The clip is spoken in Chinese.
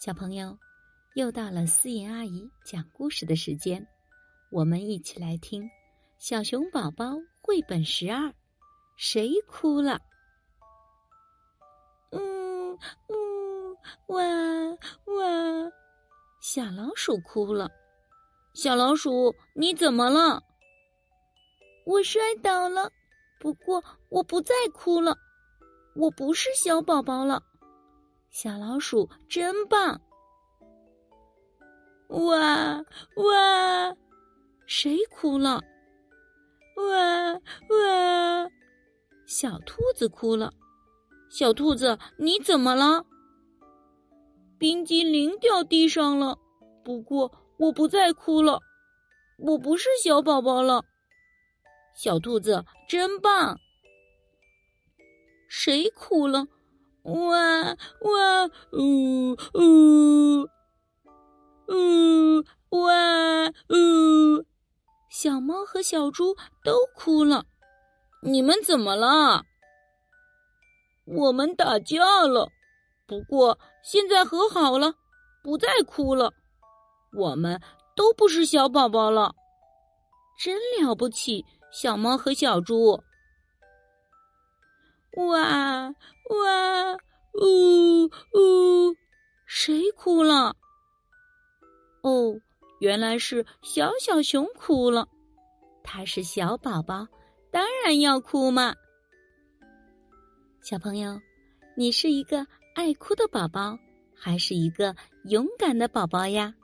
小朋友，又到了思妍阿姨讲故事的时间，我们一起来听《小熊宝宝绘本十二》，谁哭了？嗯嗯，哇哇，小老鼠哭了。小老鼠，你怎么了？我摔倒了，不过我不再哭了，我不是小宝宝了。小老鼠真棒！哇哇，谁哭了？哇哇，小兔子哭了。小兔子，你怎么了？冰激凌掉地上了，不过我不再哭了，我不是小宝宝了。小兔子真棒！谁哭了？哇哇呜呜呜哇呜！小猫和小猪都哭了。你们怎么了？我们打架了，不过现在和好了，不再哭了。我们都不是小宝宝了，真了不起！小猫和小猪。哇哇呜呜！谁哭了？哦，原来是小小熊哭了。它是小宝宝，当然要哭嘛。小朋友，你是一个爱哭的宝宝，还是一个勇敢的宝宝呀？